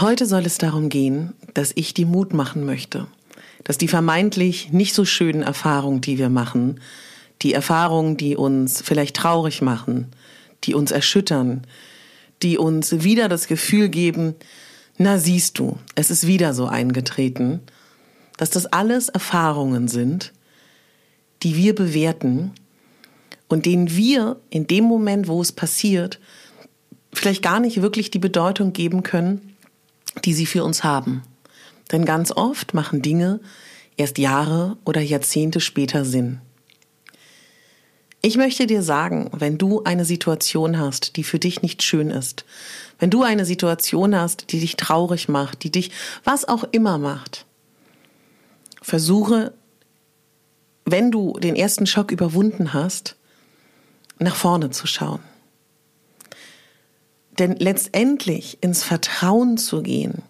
Heute soll es darum gehen, dass ich die Mut machen möchte, dass die vermeintlich nicht so schönen Erfahrungen, die wir machen, die Erfahrungen, die uns vielleicht traurig machen, die uns erschüttern, die uns wieder das Gefühl geben, na siehst du, es ist wieder so eingetreten, dass das alles Erfahrungen sind, die wir bewerten und denen wir in dem Moment, wo es passiert, vielleicht gar nicht wirklich die Bedeutung geben können, die sie für uns haben. Denn ganz oft machen Dinge erst Jahre oder Jahrzehnte später Sinn. Ich möchte dir sagen, wenn du eine Situation hast, die für dich nicht schön ist, wenn du eine Situation hast, die dich traurig macht, die dich was auch immer macht, versuche, wenn du den ersten Schock überwunden hast, nach vorne zu schauen. Denn letztendlich ins Vertrauen zu gehen,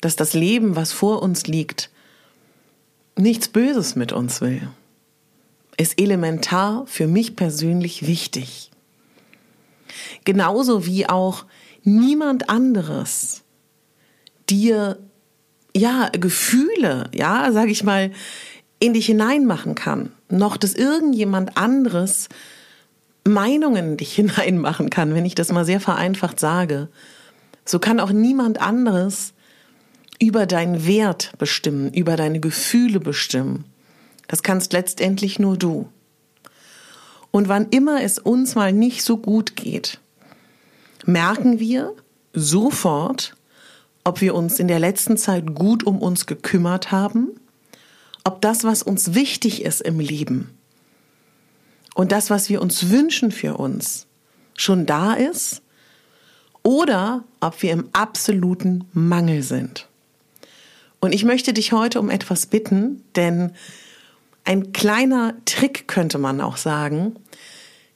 dass das Leben, was vor uns liegt, nichts Böses mit uns will, ist elementar für mich persönlich wichtig. Genauso wie auch niemand anderes dir ja Gefühle, ja, sag ich mal, in dich hineinmachen kann, noch dass irgendjemand anderes Meinungen in dich hineinmachen kann, wenn ich das mal sehr vereinfacht sage, so kann auch niemand anderes über deinen Wert bestimmen, über deine Gefühle bestimmen. Das kannst letztendlich nur du. Und wann immer es uns mal nicht so gut geht, merken wir sofort, ob wir uns in der letzten Zeit gut um uns gekümmert haben, ob das, was uns wichtig ist im Leben, und das, was wir uns wünschen für uns, schon da ist oder ob wir im absoluten Mangel sind. Und ich möchte dich heute um etwas bitten, denn ein kleiner Trick könnte man auch sagen,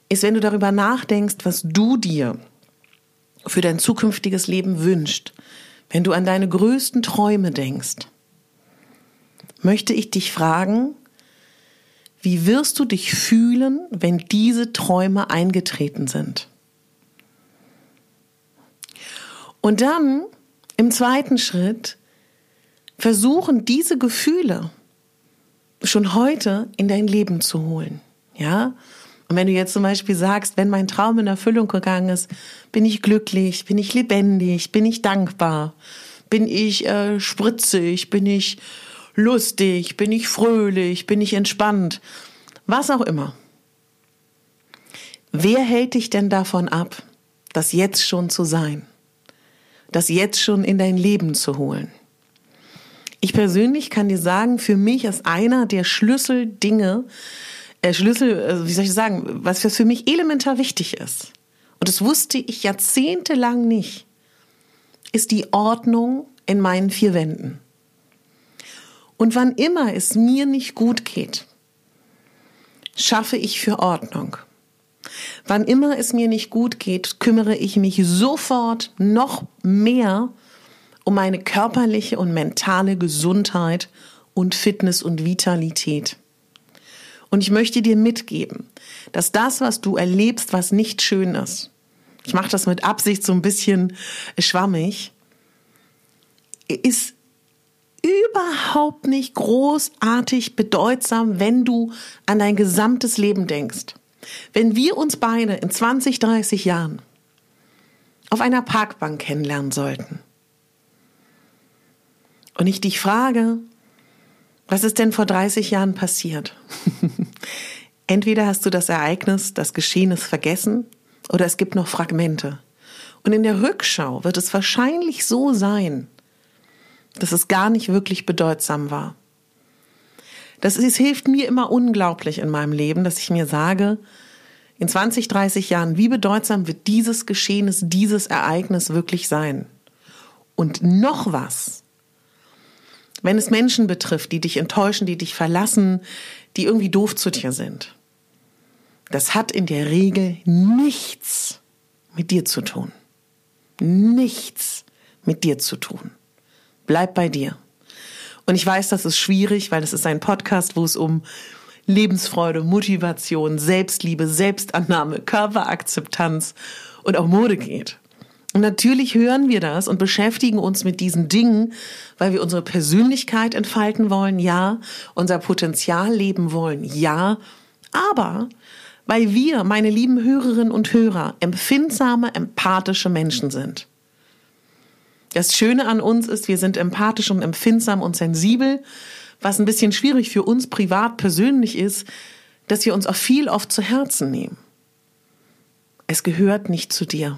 ist, wenn du darüber nachdenkst, was du dir für dein zukünftiges Leben wünschst, wenn du an deine größten Träume denkst, möchte ich dich fragen, wie wirst du dich fühlen, wenn diese Träume eingetreten sind? Und dann im zweiten Schritt versuchen diese Gefühle schon heute in dein Leben zu holen. Ja? Und wenn du jetzt zum Beispiel sagst, wenn mein Traum in Erfüllung gegangen ist, bin ich glücklich, bin ich lebendig, bin ich dankbar, bin ich äh, spritzig, bin ich lustig, bin ich fröhlich, bin ich entspannt, was auch immer. Wer hält dich denn davon ab, das jetzt schon zu sein, das jetzt schon in dein Leben zu holen? Ich persönlich kann dir sagen, für mich ist einer der Schlüsseldinge, äh, Schlüssel, äh, wie soll ich sagen, was für mich elementar wichtig ist, und das wusste ich jahrzehntelang nicht, ist die Ordnung in meinen vier Wänden. Und wann immer es mir nicht gut geht, schaffe ich für Ordnung. Wann immer es mir nicht gut geht, kümmere ich mich sofort noch mehr um meine körperliche und mentale Gesundheit und Fitness und Vitalität. Und ich möchte dir mitgeben, dass das, was du erlebst, was nicht schön ist, ich mache das mit Absicht so ein bisschen schwammig, ist überhaupt nicht großartig bedeutsam, wenn du an dein gesamtes Leben denkst. Wenn wir uns beide in 20, 30 Jahren auf einer Parkbank kennenlernen sollten und ich dich frage, was ist denn vor 30 Jahren passiert? Entweder hast du das Ereignis, das Geschehenes vergessen oder es gibt noch Fragmente. Und in der Rückschau wird es wahrscheinlich so sein, dass es gar nicht wirklich bedeutsam war. Das ist, hilft mir immer unglaublich in meinem Leben, dass ich mir sage, in 20, 30 Jahren, wie bedeutsam wird dieses Geschehenes, dieses Ereignis wirklich sein? Und noch was. Wenn es Menschen betrifft, die dich enttäuschen, die dich verlassen, die irgendwie doof zu dir sind, das hat in der Regel nichts mit dir zu tun. Nichts mit dir zu tun. Bleib bei dir. Und ich weiß, das ist schwierig, weil es ist ein Podcast, wo es um Lebensfreude, Motivation, Selbstliebe, Selbstannahme, Körperakzeptanz und auch Mode geht. Und natürlich hören wir das und beschäftigen uns mit diesen Dingen, weil wir unsere Persönlichkeit entfalten wollen, ja, unser Potenzial leben wollen, ja, aber weil wir, meine lieben Hörerinnen und Hörer, empfindsame, empathische Menschen sind. Das Schöne an uns ist, wir sind empathisch und empfindsam und sensibel, was ein bisschen schwierig für uns privat persönlich ist, dass wir uns auch viel oft zu Herzen nehmen. Es gehört nicht zu dir.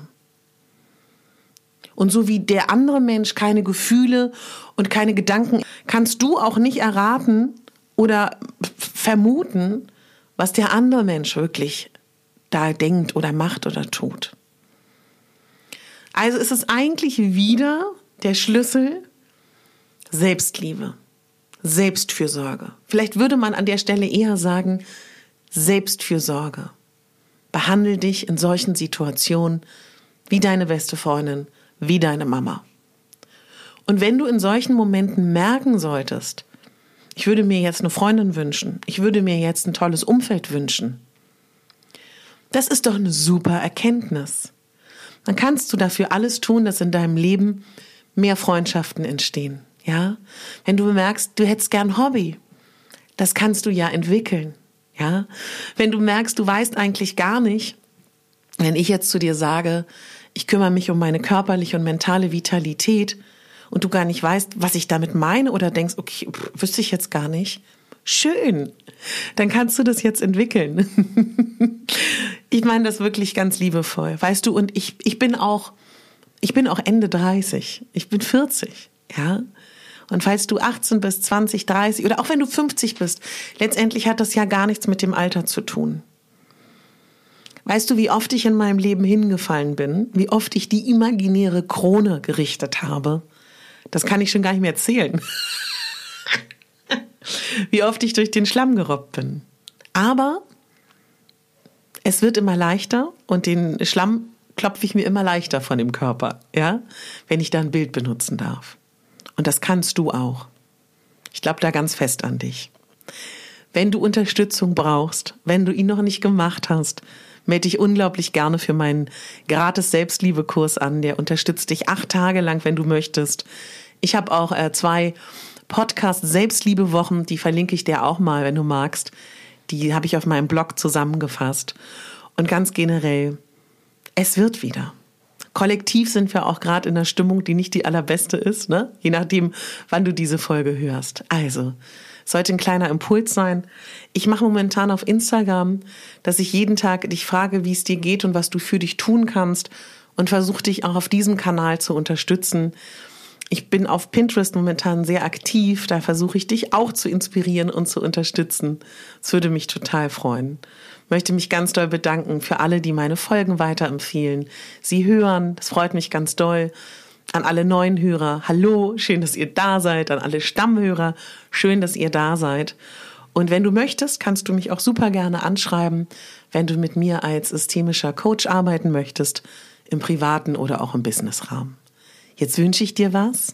Und so wie der andere Mensch keine Gefühle und keine Gedanken, kannst du auch nicht erraten oder vermuten, was der andere Mensch wirklich da denkt oder macht oder tut. Also ist es eigentlich wieder der Schlüssel Selbstliebe, Selbstfürsorge. Vielleicht würde man an der Stelle eher sagen Selbstfürsorge. Behandle dich in solchen Situationen wie deine beste Freundin, wie deine Mama. Und wenn du in solchen Momenten merken solltest, ich würde mir jetzt eine Freundin wünschen. Ich würde mir jetzt ein tolles Umfeld wünschen. Das ist doch eine super Erkenntnis. Dann kannst du dafür alles tun, dass in deinem Leben mehr Freundschaften entstehen. Ja? Wenn du bemerkst, du hättest gern Hobby, das kannst du ja entwickeln. Ja? Wenn du merkst, du weißt eigentlich gar nicht, wenn ich jetzt zu dir sage, ich kümmere mich um meine körperliche und mentale Vitalität, und du gar nicht weißt, was ich damit meine oder denkst, okay, pff, wüsste ich jetzt gar nicht. Schön. Dann kannst du das jetzt entwickeln. ich meine das wirklich ganz liebevoll. Weißt du, und ich, ich bin auch, ich bin auch Ende 30. Ich bin 40. Ja. Und falls du 18 bist, 20, 30 oder auch wenn du 50 bist, letztendlich hat das ja gar nichts mit dem Alter zu tun. Weißt du, wie oft ich in meinem Leben hingefallen bin, wie oft ich die imaginäre Krone gerichtet habe das kann ich schon gar nicht mehr erzählen. Wie oft ich durch den Schlamm gerobbt bin. Aber es wird immer leichter und den Schlamm klopfe ich mir immer leichter von dem Körper, ja, wenn ich da ein Bild benutzen darf. Und das kannst du auch. Ich glaube da ganz fest an dich. Wenn du Unterstützung brauchst, wenn du ihn noch nicht gemacht hast, melde dich unglaublich gerne für meinen gratis Selbstliebe-Kurs an. Der unterstützt dich acht Tage lang, wenn du möchtest. Ich habe auch äh, zwei Podcast Selbstliebe-Wochen, die verlinke ich dir auch mal, wenn du magst. Die habe ich auf meinem Blog zusammengefasst. Und ganz generell, es wird wieder. Kollektiv sind wir auch gerade in einer Stimmung, die nicht die allerbeste ist, ne? Je nachdem, wann du diese Folge hörst. Also, sollte ein kleiner Impuls sein. Ich mache momentan auf Instagram, dass ich jeden Tag dich frage, wie es dir geht und was du für dich tun kannst und versuche dich auch auf diesem Kanal zu unterstützen. Ich bin auf Pinterest momentan sehr aktiv, da versuche ich dich auch zu inspirieren und zu unterstützen. Es würde mich total freuen. Möchte mich ganz doll bedanken für alle, die meine Folgen weiterempfehlen. Sie hören, das freut mich ganz doll. An alle neuen Hörer, hallo, schön, dass ihr da seid. An alle Stammhörer, schön, dass ihr da seid. Und wenn du möchtest, kannst du mich auch super gerne anschreiben, wenn du mit mir als systemischer Coach arbeiten möchtest, im privaten oder auch im Businessrahmen. Jetzt wünsche ich dir was.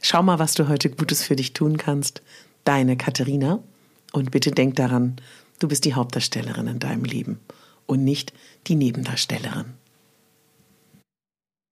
Schau mal, was du heute Gutes für dich tun kannst. Deine Katharina. Und bitte denk daran, du bist die Hauptdarstellerin in deinem Leben und nicht die Nebendarstellerin.